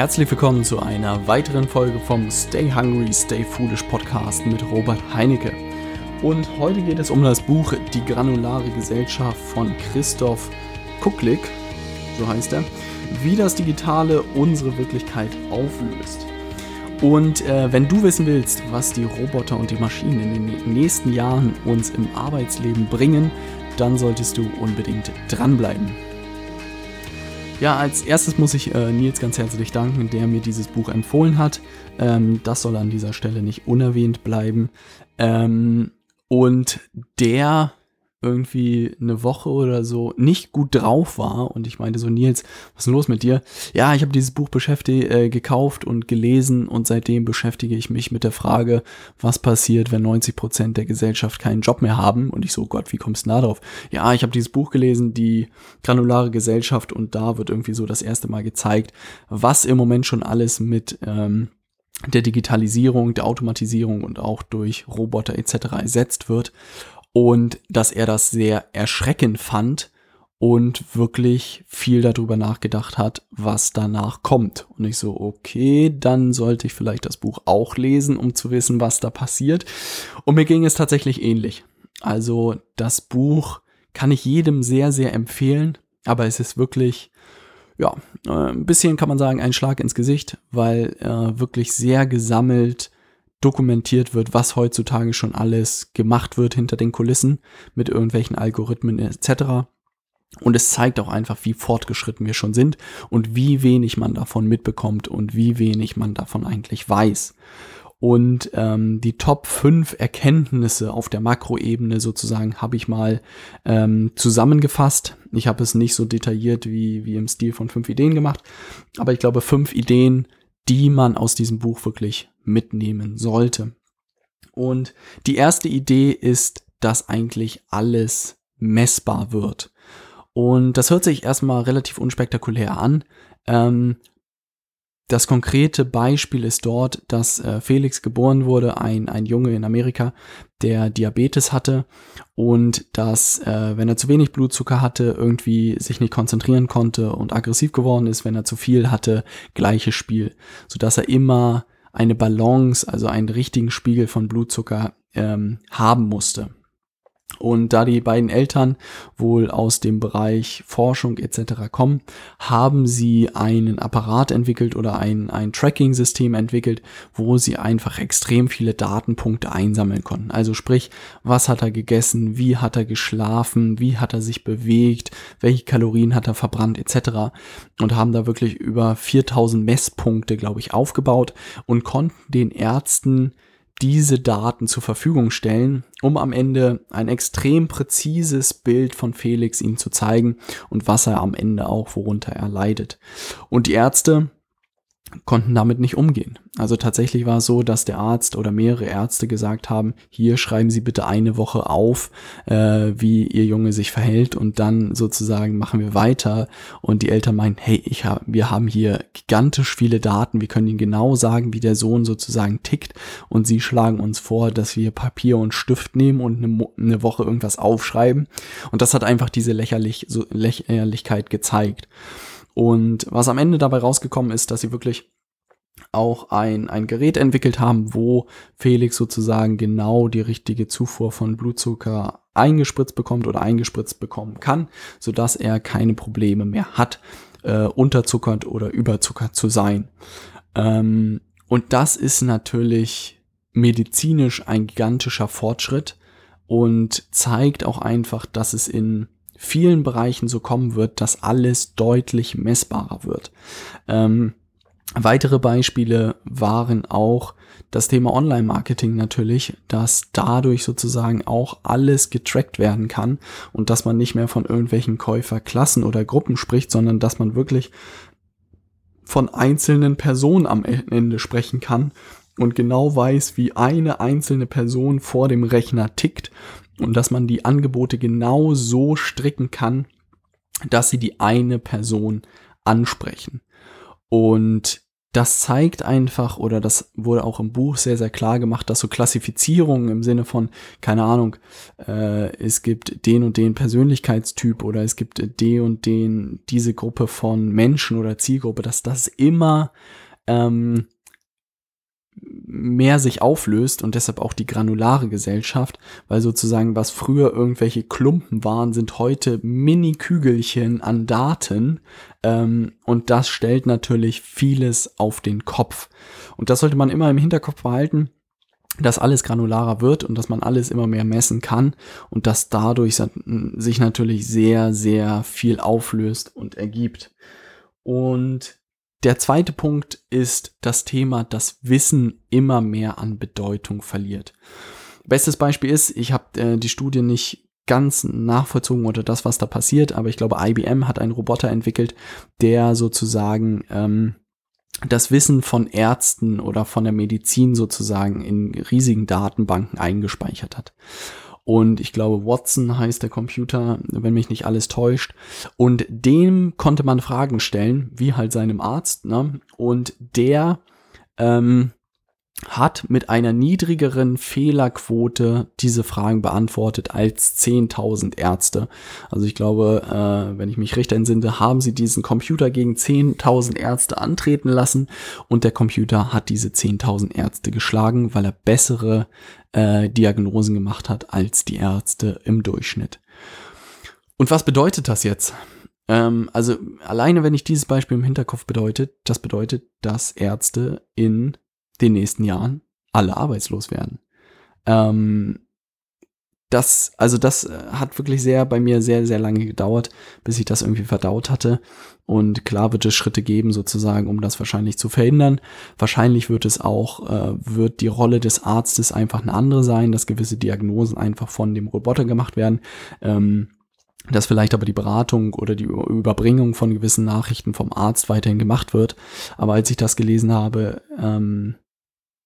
Herzlich willkommen zu einer weiteren Folge vom Stay Hungry, Stay Foolish Podcast mit Robert Heinecke. Und heute geht es um das Buch Die granulare Gesellschaft von Christoph Kucklick, so heißt er, wie das Digitale unsere Wirklichkeit auflöst. Und äh, wenn du wissen willst, was die Roboter und die Maschinen in den nächsten Jahren uns im Arbeitsleben bringen, dann solltest du unbedingt dranbleiben. Ja, als erstes muss ich äh, Nils ganz herzlich danken, der mir dieses Buch empfohlen hat. Ähm, das soll an dieser Stelle nicht unerwähnt bleiben. Ähm, und der irgendwie eine Woche oder so nicht gut drauf war und ich meinte so, Nils, was ist denn los mit dir? Ja, ich habe dieses Buch beschäftigt, äh, gekauft und gelesen und seitdem beschäftige ich mich mit der Frage, was passiert, wenn 90 Prozent der Gesellschaft keinen Job mehr haben und ich so, Gott, wie kommst du da drauf? Ja, ich habe dieses Buch gelesen, die granulare Gesellschaft und da wird irgendwie so das erste Mal gezeigt, was im Moment schon alles mit ähm, der Digitalisierung, der Automatisierung und auch durch Roboter etc. ersetzt wird und dass er das sehr erschreckend fand und wirklich viel darüber nachgedacht hat, was danach kommt. Und ich so, okay, dann sollte ich vielleicht das Buch auch lesen, um zu wissen, was da passiert. Und mir ging es tatsächlich ähnlich. Also das Buch kann ich jedem sehr, sehr empfehlen, aber es ist wirklich, ja, äh, ein bisschen kann man sagen, ein Schlag ins Gesicht, weil äh, wirklich sehr gesammelt dokumentiert wird, was heutzutage schon alles gemacht wird hinter den Kulissen mit irgendwelchen Algorithmen etc. Und es zeigt auch einfach, wie fortgeschritten wir schon sind und wie wenig man davon mitbekommt und wie wenig man davon eigentlich weiß. Und ähm, die Top 5 Erkenntnisse auf der Makroebene sozusagen habe ich mal ähm, zusammengefasst. Ich habe es nicht so detailliert wie, wie im Stil von fünf Ideen gemacht, aber ich glaube fünf Ideen, die man aus diesem Buch wirklich mitnehmen sollte. Und die erste Idee ist, dass eigentlich alles messbar wird. Und das hört sich erstmal relativ unspektakulär an. Ähm, das konkrete Beispiel ist dort, dass äh, Felix geboren wurde, ein, ein Junge in Amerika, der Diabetes hatte und dass, äh, wenn er zu wenig Blutzucker hatte, irgendwie sich nicht konzentrieren konnte und aggressiv geworden ist, wenn er zu viel hatte, gleiches Spiel, sodass er immer eine Balance, also einen richtigen Spiegel von Blutzucker ähm, haben musste. Und da die beiden Eltern wohl aus dem Bereich Forschung etc. kommen, haben sie einen Apparat entwickelt oder ein, ein Tracking-System entwickelt, wo sie einfach extrem viele Datenpunkte einsammeln konnten. Also sprich, was hat er gegessen, wie hat er geschlafen, wie hat er sich bewegt, welche Kalorien hat er verbrannt etc. Und haben da wirklich über 4000 Messpunkte, glaube ich, aufgebaut und konnten den Ärzten diese Daten zur Verfügung stellen, um am Ende ein extrem präzises Bild von Felix ihm zu zeigen und was er am Ende auch, worunter er leidet. Und die Ärzte konnten damit nicht umgehen. Also tatsächlich war es so, dass der Arzt oder mehrere Ärzte gesagt haben, hier schreiben Sie bitte eine Woche auf, äh, wie Ihr Junge sich verhält und dann sozusagen machen wir weiter. Und die Eltern meinen, hey, ich hab, wir haben hier gigantisch viele Daten, wir können Ihnen genau sagen, wie der Sohn sozusagen tickt und Sie schlagen uns vor, dass wir Papier und Stift nehmen und eine, eine Woche irgendwas aufschreiben. Und das hat einfach diese Lächerlich, so Lächerlichkeit gezeigt. Und was am Ende dabei rausgekommen ist, dass sie wirklich auch ein, ein Gerät entwickelt haben, wo Felix sozusagen genau die richtige Zufuhr von Blutzucker eingespritzt bekommt oder eingespritzt bekommen kann, sodass er keine Probleme mehr hat, äh, unterzuckert oder überzuckert zu sein. Ähm, und das ist natürlich medizinisch ein gigantischer Fortschritt und zeigt auch einfach, dass es in vielen Bereichen so kommen wird, dass alles deutlich messbarer wird. Ähm, weitere Beispiele waren auch das Thema Online-Marketing natürlich, dass dadurch sozusagen auch alles getrackt werden kann und dass man nicht mehr von irgendwelchen Käuferklassen oder Gruppen spricht, sondern dass man wirklich von einzelnen Personen am Ende sprechen kann und genau weiß, wie eine einzelne Person vor dem Rechner tickt und dass man die Angebote genau so stricken kann, dass sie die eine Person ansprechen. Und das zeigt einfach, oder das wurde auch im Buch sehr, sehr klar gemacht, dass so Klassifizierungen im Sinne von, keine Ahnung, äh, es gibt den und den Persönlichkeitstyp oder es gibt den und den, diese Gruppe von Menschen oder Zielgruppe, dass das immer ähm, mehr sich auflöst und deshalb auch die granulare Gesellschaft, weil sozusagen was früher irgendwelche Klumpen waren, sind heute Mini-Kügelchen an Daten ähm, und das stellt natürlich vieles auf den Kopf. Und das sollte man immer im Hinterkopf behalten, dass alles granularer wird und dass man alles immer mehr messen kann und dass dadurch sich natürlich sehr, sehr viel auflöst und ergibt. Und der zweite Punkt ist das Thema, dass Wissen immer mehr an Bedeutung verliert. Bestes Beispiel ist, ich habe äh, die Studie nicht ganz nachvollzogen oder das, was da passiert, aber ich glaube, IBM hat einen Roboter entwickelt, der sozusagen ähm, das Wissen von Ärzten oder von der Medizin sozusagen in riesigen Datenbanken eingespeichert hat. Und ich glaube, Watson heißt der Computer, wenn mich nicht alles täuscht. Und dem konnte man Fragen stellen, wie halt seinem Arzt. Ne? Und der ähm, hat mit einer niedrigeren Fehlerquote diese Fragen beantwortet als 10.000 Ärzte. Also ich glaube, äh, wenn ich mich recht entsinne, haben sie diesen Computer gegen 10.000 Ärzte antreten lassen und der Computer hat diese 10.000 Ärzte geschlagen, weil er bessere äh, Diagnosen gemacht hat als die Ärzte im Durchschnitt. Und was bedeutet das jetzt? Ähm, also alleine, wenn ich dieses Beispiel im Hinterkopf bedeutet, das bedeutet, dass Ärzte in den nächsten Jahren alle arbeitslos werden. Ähm, das, also das äh, hat wirklich sehr bei mir sehr, sehr lange gedauert, bis ich das irgendwie verdaut hatte. Und klar wird es Schritte geben, sozusagen, um das wahrscheinlich zu verhindern. Wahrscheinlich wird es auch, äh, wird die Rolle des Arztes einfach eine andere sein, dass gewisse Diagnosen einfach von dem Roboter gemacht werden. Ähm, dass vielleicht aber die Beratung oder die Überbringung von gewissen Nachrichten vom Arzt weiterhin gemacht wird. Aber als ich das gelesen habe, ähm,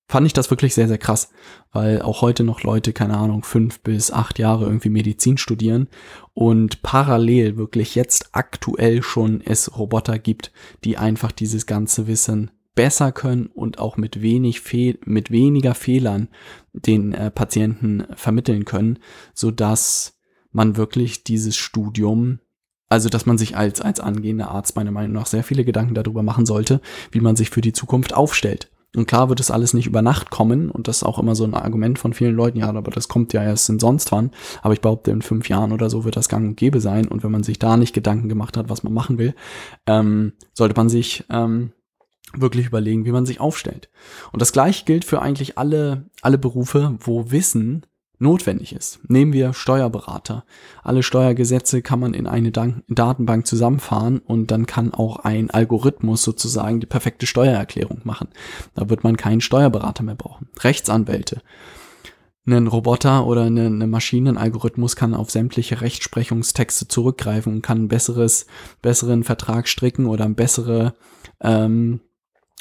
fand ich das wirklich sehr, sehr krass, weil auch heute noch Leute, keine Ahnung, fünf bis acht Jahre irgendwie Medizin studieren und parallel wirklich jetzt aktuell schon es Roboter gibt, die einfach dieses ganze Wissen besser können und auch mit wenig Fehl mit weniger Fehlern den äh, Patienten vermitteln können, so dass man wirklich dieses Studium also, dass man sich als, als angehender Arzt meiner Meinung nach sehr viele Gedanken darüber machen sollte, wie man sich für die Zukunft aufstellt. Und klar wird es alles nicht über Nacht kommen und das ist auch immer so ein Argument von vielen Leuten, ja, aber das kommt ja erst in sonst wann. Aber ich behaupte, in fünf Jahren oder so wird das gang und gäbe sein und wenn man sich da nicht Gedanken gemacht hat, was man machen will, ähm, sollte man sich ähm, wirklich überlegen, wie man sich aufstellt. Und das gleiche gilt für eigentlich alle, alle Berufe, wo Wissen notwendig ist. Nehmen wir Steuerberater. Alle Steuergesetze kann man in eine Datenbank zusammenfahren und dann kann auch ein Algorithmus sozusagen die perfekte Steuererklärung machen. Da wird man keinen Steuerberater mehr brauchen. Rechtsanwälte. Ein Roboter oder eine, eine Maschine, ein Algorithmus kann auf sämtliche Rechtsprechungstexte zurückgreifen und kann ein besseres, besseren Vertrag stricken oder ein bessere ähm,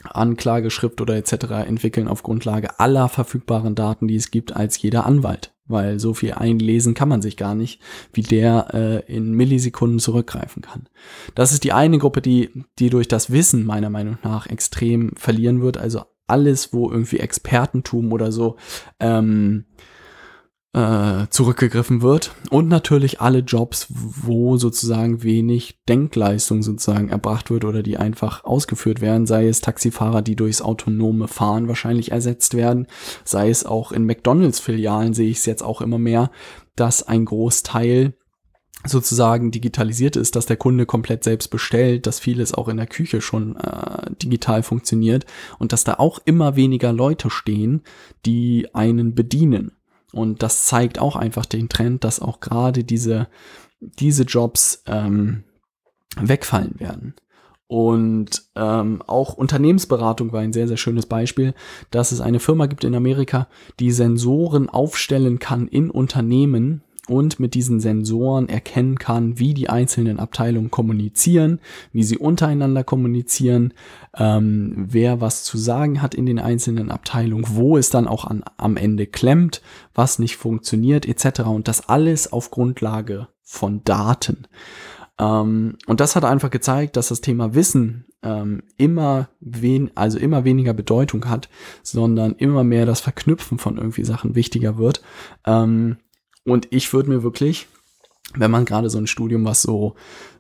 Anklageschrift oder etc. entwickeln auf Grundlage aller verfügbaren Daten, die es gibt, als jeder Anwalt. Weil so viel einlesen kann man sich gar nicht, wie der äh, in Millisekunden zurückgreifen kann. Das ist die eine Gruppe, die, die durch das Wissen meiner Meinung nach extrem verlieren wird. Also alles, wo irgendwie Expertentum oder so ähm, äh, zurückgegriffen wird. Und natürlich alle Jobs, wo sozusagen wenig Denkleistung sozusagen erbracht wird oder die einfach ausgeführt werden, sei es Taxifahrer, die durchs autonome Fahren wahrscheinlich ersetzt werden, sei es auch in McDonalds-Filialen sehe ich es jetzt auch immer mehr, dass ein Großteil sozusagen digitalisiert ist, dass der Kunde komplett selbst bestellt, dass vieles auch in der Küche schon äh, digital funktioniert und dass da auch immer weniger Leute stehen, die einen bedienen. Und das zeigt auch einfach den Trend, dass auch gerade diese, diese Jobs ähm, wegfallen werden. Und ähm, auch Unternehmensberatung war ein sehr, sehr schönes Beispiel, dass es eine Firma gibt in Amerika, die Sensoren aufstellen kann in Unternehmen, und mit diesen Sensoren erkennen kann, wie die einzelnen Abteilungen kommunizieren, wie sie untereinander kommunizieren, ähm, wer was zu sagen hat in den einzelnen Abteilungen, wo es dann auch an, am Ende klemmt, was nicht funktioniert etc. Und das alles auf Grundlage von Daten. Ähm, und das hat einfach gezeigt, dass das Thema Wissen ähm, immer wen, also immer weniger Bedeutung hat, sondern immer mehr das Verknüpfen von irgendwie Sachen wichtiger wird. Ähm, und ich würde mir wirklich, wenn man gerade so ein Studium, was so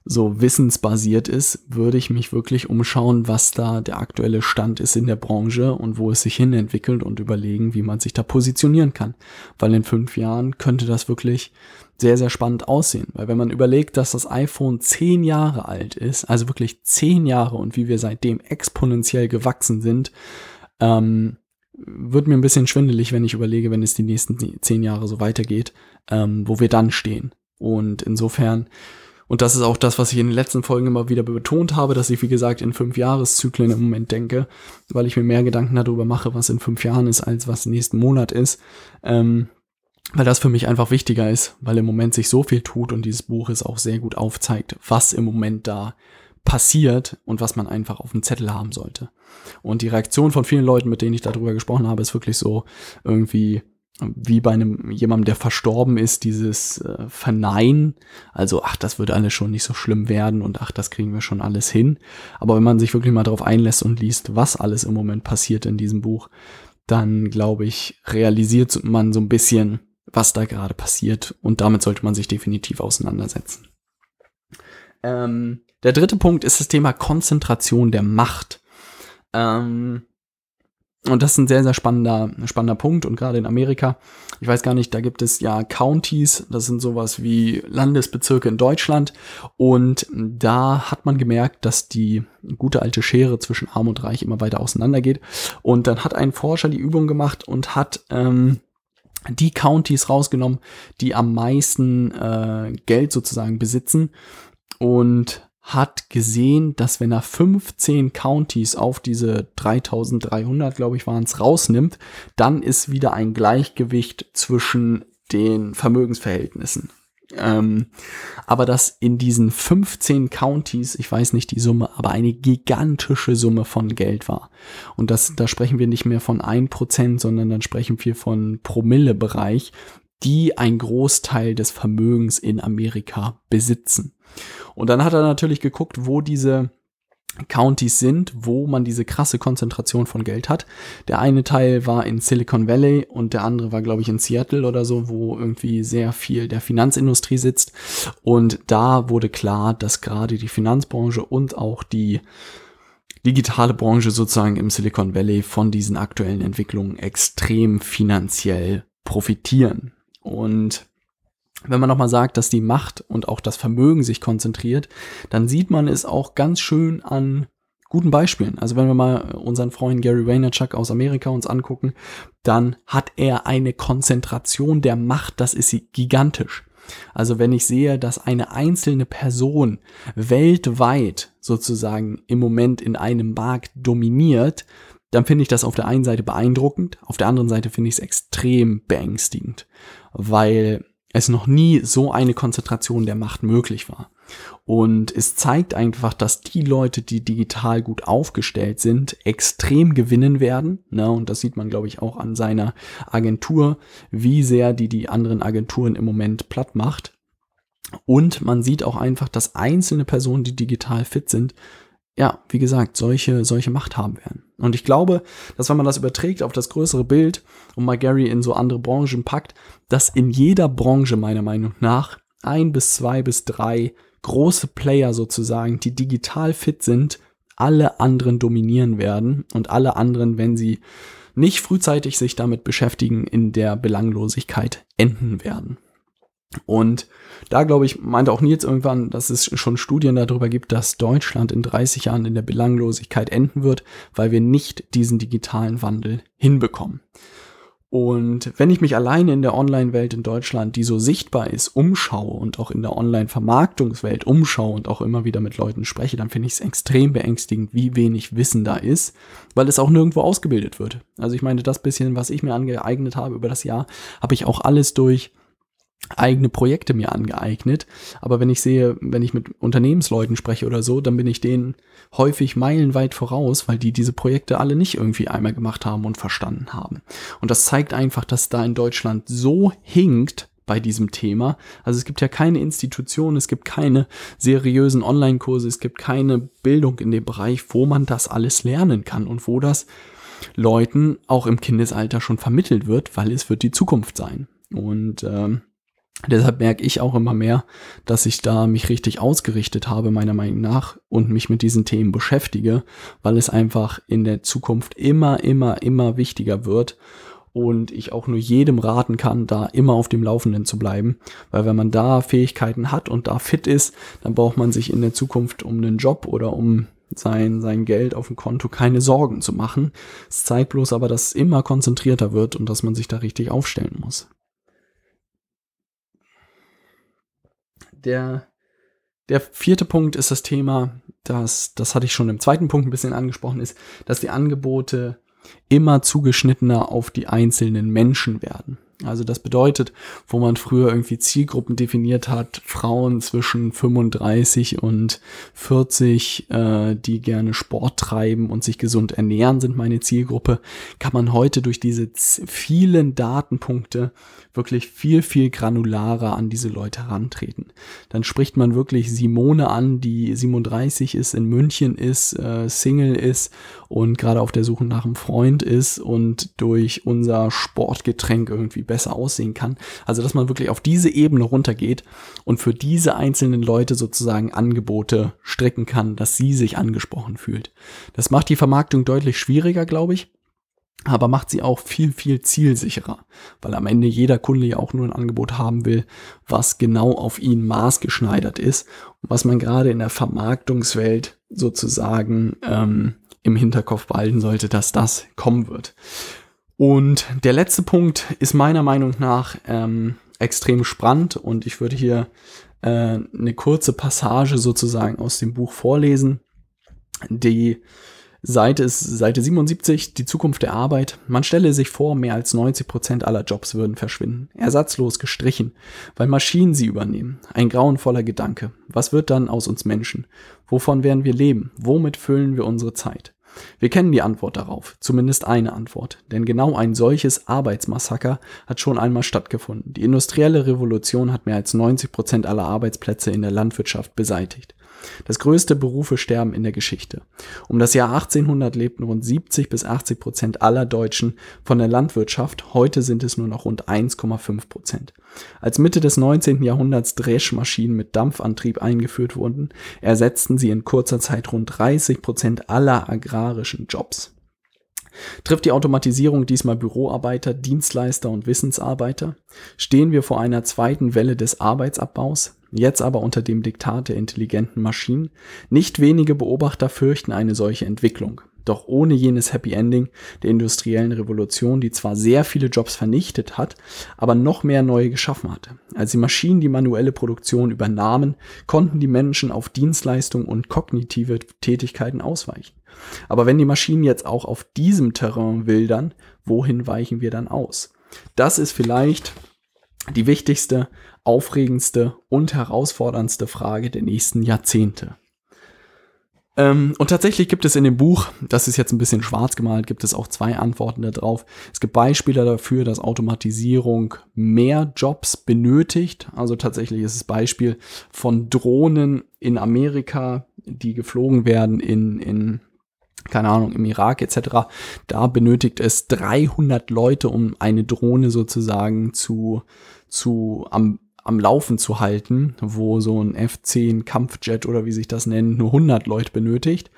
so wissensbasiert ist, würde ich mich wirklich umschauen, was da der aktuelle Stand ist in der Branche und wo es sich hin entwickelt und überlegen, wie man sich da positionieren kann. Weil in fünf Jahren könnte das wirklich sehr, sehr spannend aussehen. Weil wenn man überlegt, dass das iPhone zehn Jahre alt ist, also wirklich zehn Jahre und wie wir seitdem exponentiell gewachsen sind, ähm, wird mir ein bisschen schwindelig, wenn ich überlege, wenn es die nächsten zehn Jahre so weitergeht, ähm, wo wir dann stehen. Und insofern und das ist auch das, was ich in den letzten Folgen immer wieder betont habe, dass ich, wie gesagt, in fünf Jahreszyklen im Moment denke, weil ich mir mehr Gedanken darüber mache, was in fünf Jahren ist, als was nächsten Monat ist. Ähm, weil das für mich einfach wichtiger ist, weil im Moment sich so viel tut und dieses Buch es auch sehr gut aufzeigt, was im Moment da passiert und was man einfach auf dem Zettel haben sollte. Und die Reaktion von vielen Leuten, mit denen ich darüber gesprochen habe, ist wirklich so irgendwie, wie bei einem jemandem, der verstorben ist, dieses äh, Verneinen. Also, ach, das würde alles schon nicht so schlimm werden und ach, das kriegen wir schon alles hin. Aber wenn man sich wirklich mal darauf einlässt und liest, was alles im Moment passiert in diesem Buch, dann glaube ich, realisiert man so ein bisschen, was da gerade passiert und damit sollte man sich definitiv auseinandersetzen. Ähm, der dritte Punkt ist das Thema Konzentration der Macht. Ähm, und das ist ein sehr, sehr spannender, spannender Punkt. Und gerade in Amerika, ich weiß gar nicht, da gibt es ja Counties, das sind sowas wie Landesbezirke in Deutschland. Und da hat man gemerkt, dass die gute alte Schere zwischen Arm und Reich immer weiter auseinandergeht. Und dann hat ein Forscher die Übung gemacht und hat ähm, die Counties rausgenommen, die am meisten äh, Geld sozusagen besitzen. Und hat gesehen, dass wenn er 15 Counties auf diese 3300, glaube ich, waren es, rausnimmt, dann ist wieder ein Gleichgewicht zwischen den Vermögensverhältnissen. Ähm, aber dass in diesen 15 Counties, ich weiß nicht die Summe, aber eine gigantische Summe von Geld war. Und das, da sprechen wir nicht mehr von 1%, sondern dann sprechen wir von Promille-Bereich, die ein Großteil des Vermögens in Amerika besitzen. Und dann hat er natürlich geguckt, wo diese Counties sind, wo man diese krasse Konzentration von Geld hat. Der eine Teil war in Silicon Valley und der andere war, glaube ich, in Seattle oder so, wo irgendwie sehr viel der Finanzindustrie sitzt. Und da wurde klar, dass gerade die Finanzbranche und auch die digitale Branche sozusagen im Silicon Valley von diesen aktuellen Entwicklungen extrem finanziell profitieren. Und wenn man nochmal sagt, dass die Macht und auch das Vermögen sich konzentriert, dann sieht man es auch ganz schön an guten Beispielen. Also wenn wir mal unseren Freund Gary Vaynerchuk aus Amerika uns angucken, dann hat er eine Konzentration der Macht, das ist gigantisch. Also wenn ich sehe, dass eine einzelne Person weltweit sozusagen im Moment in einem Markt dominiert, dann finde ich das auf der einen Seite beeindruckend, auf der anderen Seite finde ich es extrem beängstigend, weil es noch nie so eine Konzentration der Macht möglich war. Und es zeigt einfach, dass die Leute, die digital gut aufgestellt sind, extrem gewinnen werden. Ne? Und das sieht man, glaube ich, auch an seiner Agentur, wie sehr die die anderen Agenturen im Moment platt macht. Und man sieht auch einfach, dass einzelne Personen, die digital fit sind, ja, wie gesagt, solche, solche Macht haben werden. Und ich glaube, dass wenn man das überträgt auf das größere Bild und mal Gary in so andere Branchen packt, dass in jeder Branche meiner Meinung nach ein bis zwei bis drei große Player sozusagen, die digital fit sind, alle anderen dominieren werden und alle anderen, wenn sie nicht frühzeitig sich damit beschäftigen, in der Belanglosigkeit enden werden. Und da, glaube ich, meinte auch Nils irgendwann, dass es schon Studien darüber gibt, dass Deutschland in 30 Jahren in der Belanglosigkeit enden wird, weil wir nicht diesen digitalen Wandel hinbekommen. Und wenn ich mich alleine in der Online-Welt in Deutschland, die so sichtbar ist, umschaue und auch in der Online-Vermarktungswelt umschaue und auch immer wieder mit Leuten spreche, dann finde ich es extrem beängstigend, wie wenig Wissen da ist, weil es auch nirgendwo ausgebildet wird. Also ich meine, das bisschen, was ich mir angeeignet habe über das Jahr, habe ich auch alles durch eigene Projekte mir angeeignet. Aber wenn ich sehe, wenn ich mit Unternehmensleuten spreche oder so, dann bin ich denen häufig meilenweit voraus, weil die diese Projekte alle nicht irgendwie einmal gemacht haben und verstanden haben. Und das zeigt einfach, dass da in Deutschland so hinkt bei diesem Thema. Also es gibt ja keine Institution, es gibt keine seriösen Online-Kurse, es gibt keine Bildung in dem Bereich, wo man das alles lernen kann und wo das Leuten auch im Kindesalter schon vermittelt wird, weil es wird die Zukunft sein. Und ähm, deshalb merke ich auch immer mehr, dass ich da mich richtig ausgerichtet habe, meiner Meinung nach, und mich mit diesen Themen beschäftige, weil es einfach in der Zukunft immer, immer, immer wichtiger wird und ich auch nur jedem raten kann, da immer auf dem Laufenden zu bleiben, weil wenn man da Fähigkeiten hat und da fit ist, dann braucht man sich in der Zukunft um einen Job oder um sein, sein Geld auf dem Konto keine Sorgen zu machen. Es zeigt bloß aber, dass es immer konzentrierter wird und dass man sich da richtig aufstellen muss. Der, der vierte Punkt ist das Thema, dass, das hatte ich schon im zweiten Punkt ein bisschen angesprochen, ist, dass die Angebote immer zugeschnittener auf die einzelnen Menschen werden. Also das bedeutet, wo man früher irgendwie Zielgruppen definiert hat, Frauen zwischen 35 und 40, äh, die gerne Sport treiben und sich gesund ernähren, sind meine Zielgruppe, kann man heute durch diese vielen Datenpunkte wirklich viel, viel granularer an diese Leute herantreten. Dann spricht man wirklich Simone an, die 37 ist, in München ist, äh, Single ist und gerade auf der Suche nach einem Freund ist und durch unser Sportgetränk irgendwie besser aussehen kann. Also, dass man wirklich auf diese Ebene runtergeht und für diese einzelnen Leute sozusagen Angebote stricken kann, dass sie sich angesprochen fühlt. Das macht die Vermarktung deutlich schwieriger, glaube ich aber macht sie auch viel, viel zielsicherer, weil am Ende jeder Kunde ja auch nur ein Angebot haben will, was genau auf ihn maßgeschneidert ist und was man gerade in der Vermarktungswelt sozusagen ähm, im Hinterkopf behalten sollte, dass das kommen wird. Und der letzte Punkt ist meiner Meinung nach ähm, extrem spannend und ich würde hier äh, eine kurze Passage sozusagen aus dem Buch vorlesen, die Seite ist Seite 77, die Zukunft der Arbeit. Man stelle sich vor, mehr als 90 Prozent aller Jobs würden verschwinden. Ersatzlos gestrichen, weil Maschinen sie übernehmen. Ein grauenvoller Gedanke. Was wird dann aus uns Menschen? Wovon werden wir leben? Womit füllen wir unsere Zeit? Wir kennen die Antwort darauf, zumindest eine Antwort, denn genau ein solches Arbeitsmassaker hat schon einmal stattgefunden. Die industrielle Revolution hat mehr als 90 Prozent aller Arbeitsplätze in der Landwirtschaft beseitigt. Das größte Berufesterben in der Geschichte. Um das Jahr 1800 lebten rund 70 bis 80 Prozent aller Deutschen von der Landwirtschaft. Heute sind es nur noch rund 1,5 Prozent. Als Mitte des 19. Jahrhunderts Dreschmaschinen mit Dampfantrieb eingeführt wurden, ersetzten sie in kurzer Zeit rund 30 Prozent aller agrarischen Jobs. Trifft die Automatisierung diesmal Büroarbeiter, Dienstleister und Wissensarbeiter? Stehen wir vor einer zweiten Welle des Arbeitsabbaus? Jetzt aber unter dem Diktat der intelligenten Maschinen? Nicht wenige Beobachter fürchten eine solche Entwicklung. Doch ohne jenes Happy Ending der industriellen Revolution, die zwar sehr viele Jobs vernichtet hat, aber noch mehr neue geschaffen hatte. Als die Maschinen die manuelle Produktion übernahmen, konnten die Menschen auf Dienstleistungen und kognitive Tätigkeiten ausweichen. Aber wenn die Maschinen jetzt auch auf diesem Terrain wildern, wohin weichen wir dann aus? Das ist vielleicht die wichtigste, aufregendste und herausforderndste Frage der nächsten Jahrzehnte. Ähm, und tatsächlich gibt es in dem Buch, das ist jetzt ein bisschen schwarz gemalt, gibt es auch zwei Antworten darauf. Es gibt Beispiele dafür, dass Automatisierung mehr Jobs benötigt. Also tatsächlich ist es Beispiel von Drohnen in Amerika, die geflogen werden in, in keine Ahnung, im Irak etc., da benötigt es 300 Leute, um eine Drohne sozusagen zu, zu am, am Laufen zu halten, wo so ein F-10 Kampfjet oder wie sich das nennt, nur 100 Leute benötigt.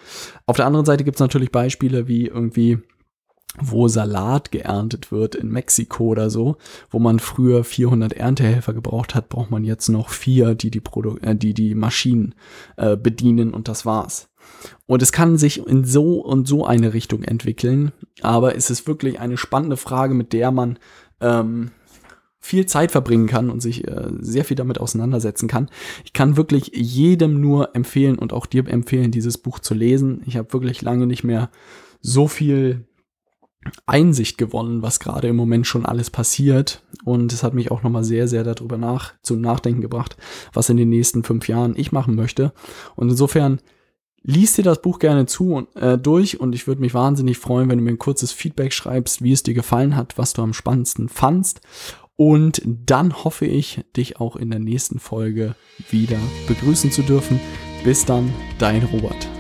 Auf der anderen Seite gibt es natürlich Beispiele wie irgendwie wo Salat geerntet wird in Mexiko oder so, wo man früher 400 Erntehelfer gebraucht hat, braucht man jetzt noch vier, die die, Produ äh, die, die Maschinen äh, bedienen und das war's. Und es kann sich in so und so eine Richtung entwickeln, aber es ist wirklich eine spannende Frage, mit der man ähm, viel Zeit verbringen kann und sich äh, sehr viel damit auseinandersetzen kann. Ich kann wirklich jedem nur empfehlen und auch dir empfehlen, dieses Buch zu lesen. Ich habe wirklich lange nicht mehr so viel Einsicht gewonnen, was gerade im Moment schon alles passiert. Und es hat mich auch nochmal sehr, sehr darüber nach, zum Nachdenken gebracht, was in den nächsten fünf Jahren ich machen möchte. Und insofern Lies dir das Buch gerne zu und, äh, durch und ich würde mich wahnsinnig freuen, wenn du mir ein kurzes Feedback schreibst, wie es dir gefallen hat, was du am spannendsten fandst. Und dann hoffe ich, dich auch in der nächsten Folge wieder begrüßen zu dürfen. Bis dann, dein Robert.